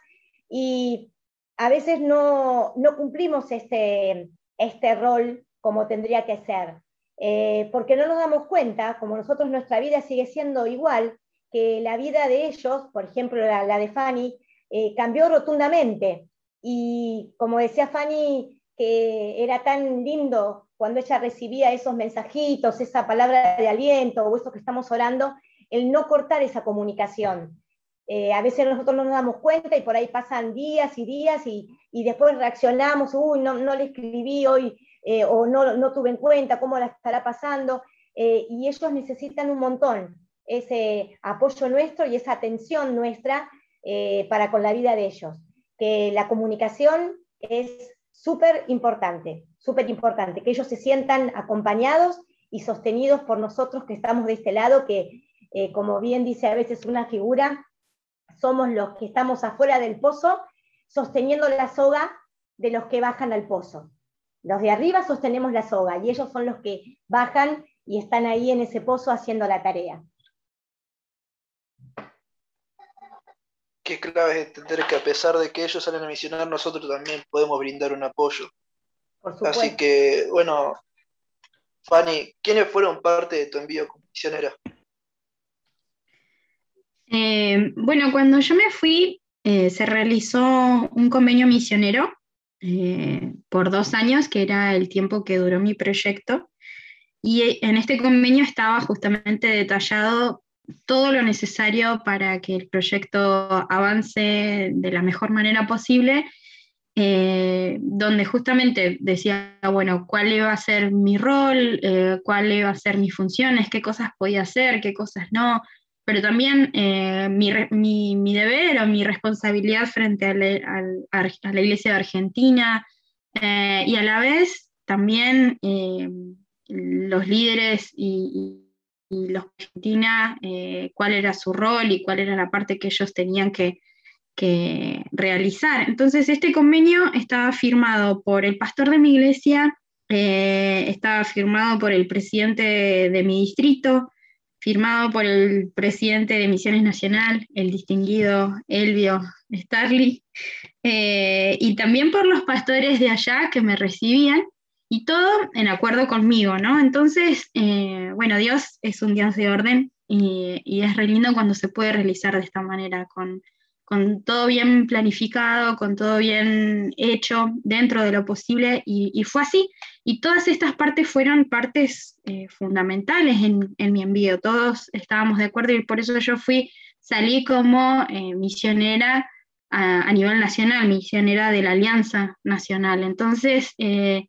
y a veces no, cumplimos este, este rol como tendría que ser, eh, porque no nos damos cuenta, como nosotros nuestra vida sigue siendo igual, que la vida de ellos, por ejemplo la, de Fanny, eh, cambió rotundamente. Y como decía Fanny, que era tan lindo cuando ella recibía esos mensajitos, esa palabra de aliento o eso que estamos orando, el no cortar esa comunicación. Eh, a veces nosotros no nos damos cuenta y por ahí pasan días y días y, después reaccionamos, uy, no, le escribí hoy eh, o no, tuve en cuenta cómo la estará pasando. Y ellos necesitan un montón ese apoyo nuestro y esa atención nuestra para con la vida de ellos. Que la comunicación es súper importante, súper importante, que ellos se sientan acompañados y sostenidos por nosotros que estamos de este lado, que eh, como bien dice a veces una figura, somos los que estamos afuera del pozo, sosteniendo la soga de los que bajan al pozo. Los de arriba sostenemos la soga y ellos son los que bajan y están ahí en ese pozo haciendo la tarea. Qué clave es entender que a pesar de que ellos salen a misionar, nosotros también podemos brindar un apoyo. Así que, bueno, Fanny, ¿quiénes fueron parte de tu envío como misionera? Eh, bueno, cuando yo me fui, eh, se realizó un convenio misionero eh, por dos años, que era el tiempo que duró mi proyecto. Y en este convenio estaba justamente detallado todo lo necesario para que el proyecto avance de la mejor manera posible, donde justamente decía, bueno, cuál iba a ser mi rol, cuál iba a ser mis funciones, qué cosas podía hacer, qué cosas no, pero también eh, mi, deber o mi responsabilidad frente a la, Iglesia de Argentina eh, y a la vez también eh, los líderes y, los de Argentina, cuál era su rol y cuál era la parte que ellos tenían que, realizar. Entonces, este convenio estaba firmado por el pastor de mi iglesia, estaba firmado por el presidente de mi distrito, firmado por el presidente de Misiones Nacional, el distinguido Elvio Starley, eh, y también por los pastores de allá que me recibían, y todo en acuerdo conmigo, ¿no? Entonces, eh, bueno, Dios es un Dios de orden y, y, es re lindo cuando se puede realizar de esta manera, con, con todo bien planificado, con todo bien hecho dentro de lo posible, y, fue así. Y todas estas partes fueron partes eh, fundamentales en, mi envío, todos estábamos de acuerdo y por eso yo fui, salí como eh, misionera a, nivel nacional, misionera de la Alianza Nacional. Entonces, eh,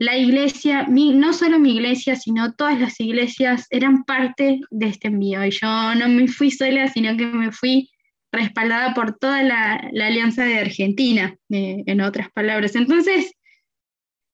la iglesia, no solo mi iglesia, sino todas las iglesias eran parte de este envío. Y yo no me fui sola, sino que me fui respaldada por toda la, Alianza de Argentina, eh, en otras palabras. Entonces,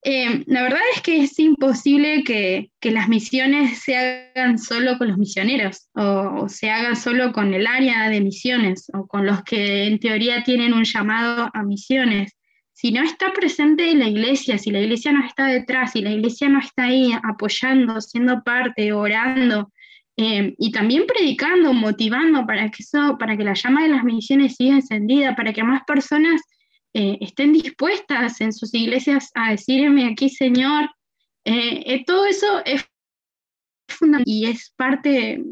eh, la verdad es que es imposible que, las misiones se hagan solo con los misioneros o, se hagan solo con el área de misiones o con los que en teoría tienen un llamado a misiones. Si no está presente la iglesia, si la iglesia no está detrás, si la iglesia no está ahí apoyando, siendo parte, orando, eh, y también predicando, motivando para que, eso, para que la llama de las misiones siga encendida, para que más personas eh, estén dispuestas en sus iglesias a decirme aquí, Señor. Eh, todo eso es fundamental y es parte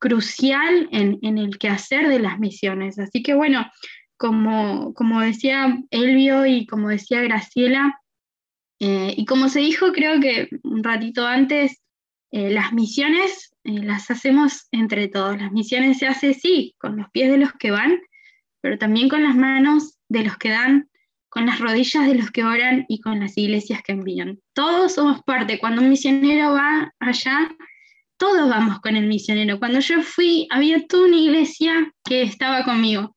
crucial en, en, el quehacer de las misiones. Así que bueno, como, como decía Elvio y como decía Graciela, y como se dijo creo que un ratito antes, eh, las misiones eh, las hacemos entre todos. Las misiones se hace, sí, con los pies de los que van, pero también con las manos de los que dan, con las rodillas de los que oran y con las iglesias que envían. Todos somos parte. Cuando un misionero va allá, todos vamos con el misionero. Cuando yo fui, había toda una iglesia que estaba conmigo.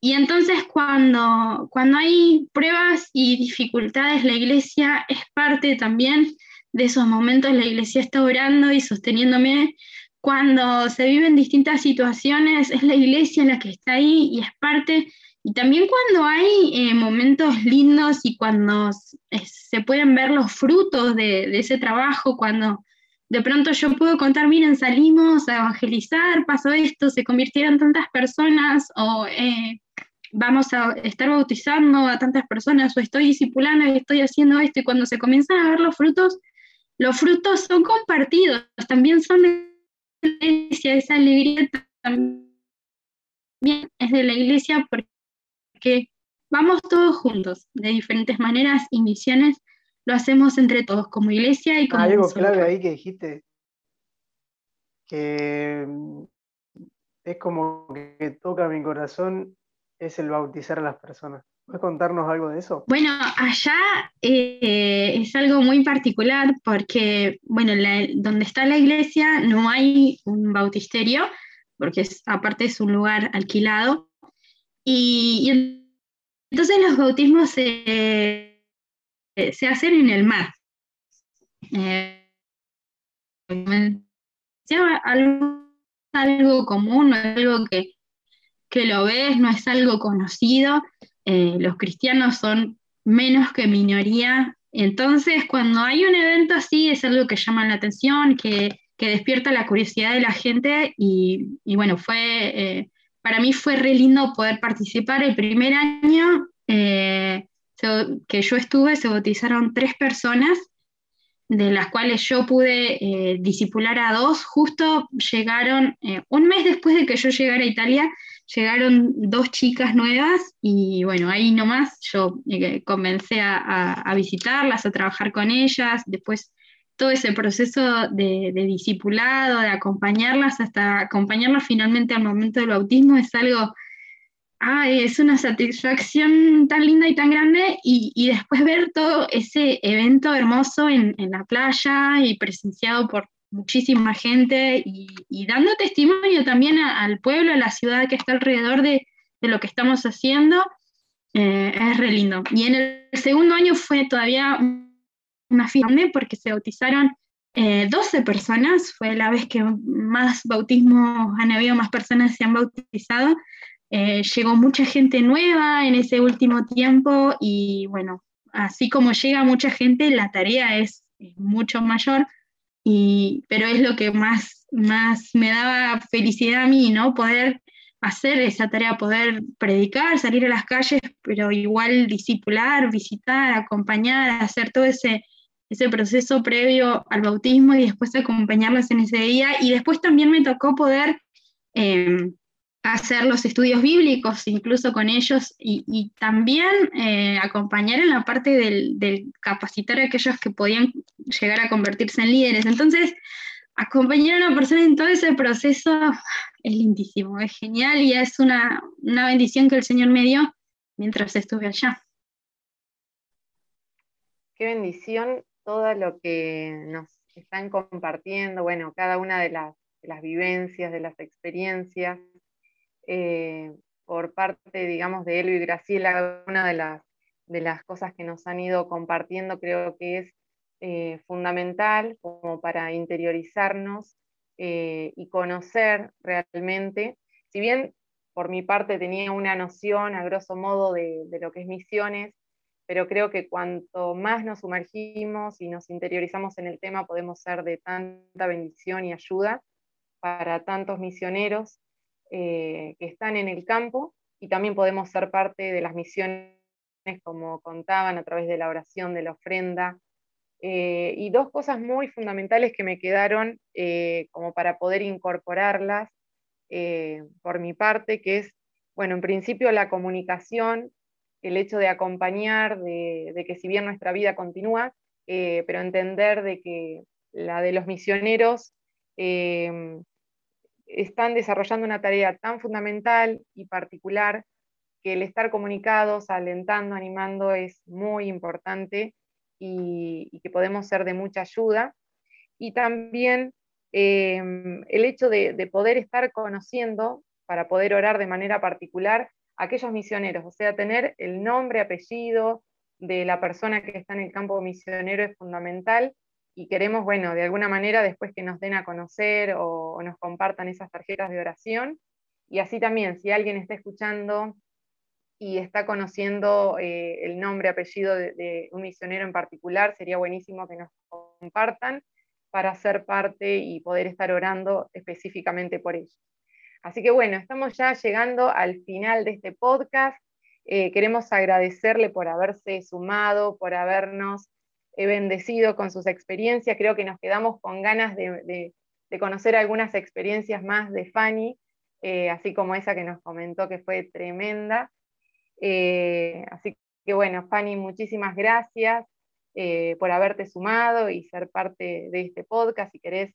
Y entonces cuando, cuando hay pruebas y dificultades, la iglesia es parte también de esos momentos la iglesia está orando y sosteniéndome. Cuando se viven distintas situaciones, es la iglesia la que está ahí y es parte. Y también cuando hay eh, momentos lindos y cuando se pueden ver los frutos de, ese trabajo, cuando de pronto yo puedo contar, miren, salimos a evangelizar, pasó esto, se convirtieron tantas personas, o eh, vamos a estar bautizando a tantas personas, o estoy discipulando y estoy haciendo esto, y cuando se comienzan a ver los frutos, los frutos son compartidos, también son de la iglesia, esa alegría también es de la iglesia porque vamos todos juntos, de diferentes maneras y misiones, lo hacemos entre todos, como iglesia y como... Hay algo clave ahí que dijiste, que mm, es como que toca mi corazón, es el bautizar a las personas. ¿Puedes contarnos algo de eso? Bueno, allá eh, es algo muy particular porque, bueno, donde está la iglesia no hay un bautisterio, porque es, aparte es un lugar alquilado. Y, entonces los bautismos se, se, hacen en el mar. Eh, algo, algo común, no es algo que, que lo ves, no es algo conocido. Eh, los cristianos son menos que minoría. Entonces, cuando hay un evento así, es algo que llama la atención, que, despierta la curiosidad de la gente y, bueno, fue, eh, para mí fue re lindo poder participar. El primer año eh, que yo estuve se bautizaron tres personas, de las cuales yo pude eh, disipular a dos. Justo llegaron, eh, un mes después de que yo llegara a Italia, llegaron dos chicas nuevas y bueno, ahí nomás yo comencé a, a, visitarlas, a trabajar con ellas, después todo ese proceso de, de discipulado, de acompañarlas hasta acompañarlas finalmente al momento del bautismo es algo, es una satisfacción tan linda y tan grande y, después ver todo ese evento hermoso en, la playa y presenciado por muchísima gente y, dando testimonio también al pueblo, a la ciudad que está alrededor de, lo que estamos haciendo, eh, es re lindo. Y en el segundo año fue todavía una firme porque se bautizaron 12 eh, personas, fue la vez que más bautismos han habido, más personas se han bautizado. Eh, llegó mucha gente nueva en ese último tiempo y bueno, así como llega mucha gente, la tarea es, mucho mayor, y, pero es lo que más, más me daba felicidad a mí, ¿no? Poder hacer esa tarea, poder predicar, salir a las calles, pero igual discipular, visitar, acompañar, hacer todo ese ese proceso previo al bautismo y después acompañarlos en ese día. Y después también me tocó poder em, hacer los estudios bíblicos incluso con ellos y, también eh, acompañar en la parte del, capacitar a aquellos que podían llegar a convertirse en líderes. Entonces, acompañar a una persona en todo ese proceso es lindísimo, es genial y es una, una bendición que el Señor me dio mientras estuve allá. Qué bendición todo lo que nos están compartiendo, bueno, cada una de las, vivencias, de las experiencias, eh, por parte, digamos, de Elo y Graciela, una de las, de las cosas que nos han ido compartiendo creo que es eh, fundamental como para interiorizarnos eh, y conocer realmente, si bien por mi parte tenía una noción a grosso modo de, de lo que es misiones, pero creo que cuanto más nos sumergimos y nos interiorizamos en el tema, podemos ser de tanta bendición y ayuda para tantos misioneros eh, que están en el campo y también podemos ser parte de las misiones, como contaban, a través de la oración, de la ofrenda. Eh, y dos cosas muy fundamentales que me quedaron eh, como para poder incorporarlas por mi parte, que es, bueno, en principio la comunicación el hecho de acompañar, de, que si bien nuestra vida continúa, pero entender de que la de los misioneros están desarrollando una tarea tan fundamental y particular que el estar comunicados, alentando, animando es muy importante y, que podemos ser de mucha ayuda. Y también eh, el hecho de poder estar conociendo para poder orar de manera particular aquellos misioneros, o sea, tener el nombre, apellido de la persona que está en el campo misionero es fundamental y queremos, bueno, de alguna manera después que nos den a conocer o, nos compartan esas tarjetas de oración. Y así también, si alguien está escuchando y está conociendo eh, el nombre, apellido de, un misionero en particular, sería buenísimo que nos compartan para ser parte y poder estar orando específicamente por ellos. Así que bueno, estamos ya llegando al final de este podcast. Eh, queremos agradecerle por haberse sumado, por habernos bendecido con sus experiencias. Creo que nos quedamos con ganas de, conocer algunas experiencias más de Fanny, eh, así como esa que nos comentó que fue tremenda. así que bueno, Fanny, muchísimas gracias por haberte sumado y ser parte de este podcast. Si querés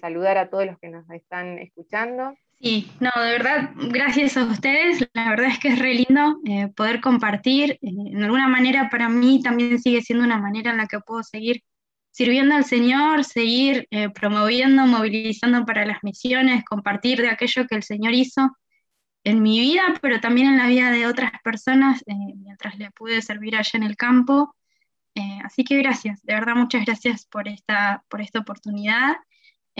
saludar a todos los que nos están escuchando. Sí, no, de verdad, gracias a ustedes. La verdad es que es re lindo eh, poder compartir. Eh, en alguna manera para mí también sigue siendo una manera en la que puedo seguir sirviendo al Señor, seguir eh, promoviendo, movilizando para las misiones, compartir de aquello que el Señor hizo en mi vida, pero también en la vida de otras personas mientras le pude servir allá en el campo. así que gracias, de verdad muchas gracias por esta, por esta oportunidad.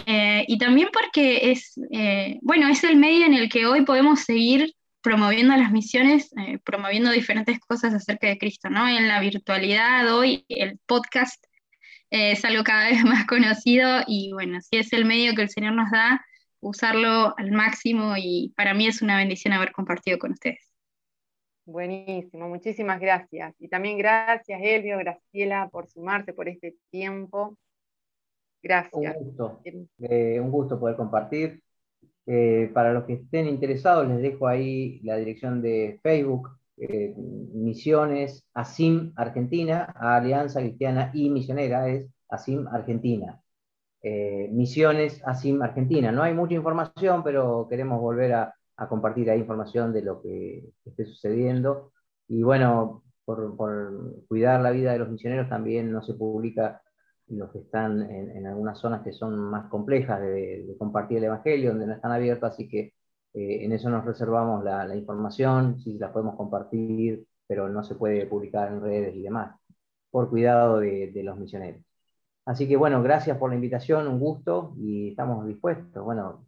Eh, y también porque es, eh, bueno, es el medio en el que hoy podemos seguir promoviendo las misiones, eh, promoviendo diferentes cosas acerca de Cristo, ¿no? En la virtualidad hoy el podcast es algo cada [laughs] vez más conocido y bueno, si es el medio que el Señor nos da usarlo al máximo y para mí es una bendición haber compartido con ustedes. Buenísimo, muchísimas gracias. Y también gracias, Elvio, Graciela, por sumarse por este tiempo. Gracias. Un gusto, eh, un gusto poder compartir. Eh, para los que estén interesados, les dejo ahí la dirección de Facebook, eh, Misiones ASIM Argentina, Alianza Cristiana y Misionera, es ASIM Argentina. Misiones ASIM Argentina. No hay mucha información, pero queremos volver a, a compartir ahí información de lo que esté sucediendo. Y bueno, por, por, cuidar la vida de los misioneros también no se publica los que están en, algunas zonas que son más complejas de, compartir el Evangelio, donde no están abiertos, así que eh, en eso nos reservamos la, información, si la podemos compartir, pero no se puede publicar en redes y demás, por cuidado de, los misioneros. Así que bueno, gracias por la invitación, un gusto y estamos dispuestos. Bueno,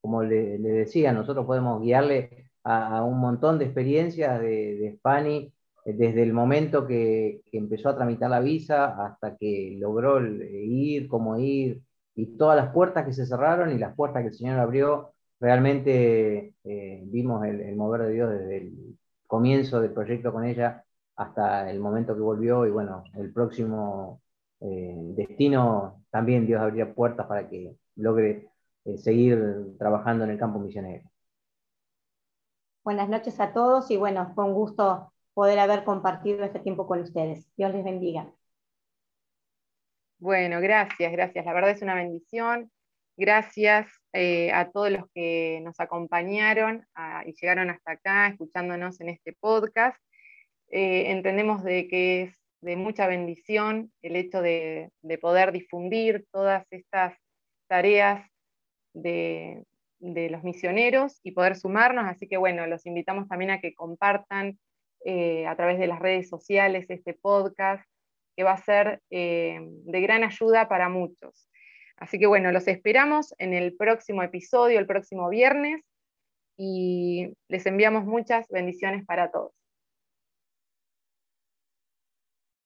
como le, decía, nosotros podemos guiarle a, un montón de experiencias de, de Spani desde el momento que, empezó a tramitar la visa hasta que logró ir, cómo ir, y todas las puertas que se cerraron y las puertas que el Señor abrió, realmente eh, vimos el, mover de Dios desde el comienzo del proyecto con ella hasta el momento que volvió y bueno, el próximo eh, destino también Dios abrirá puertas para que logre eh, seguir trabajando en el campo misionero. Buenas noches a todos y bueno, fue un gusto poder haber compartido este tiempo con ustedes. Dios les bendiga. Bueno, gracias, gracias. La verdad es una bendición. Gracias eh, a todos los que nos acompañaron y llegaron hasta acá escuchándonos en este podcast. Eh, entendemos de que es de mucha bendición el hecho de, poder difundir todas estas tareas de, de, los misioneros y poder sumarnos. Así que bueno, los invitamos también a que compartan eh, a través de las redes sociales este podcast, que va a ser eh, de gran ayuda para muchos. Así que bueno, los esperamos en el próximo episodio, el próximo viernes, y les enviamos muchas bendiciones para todos.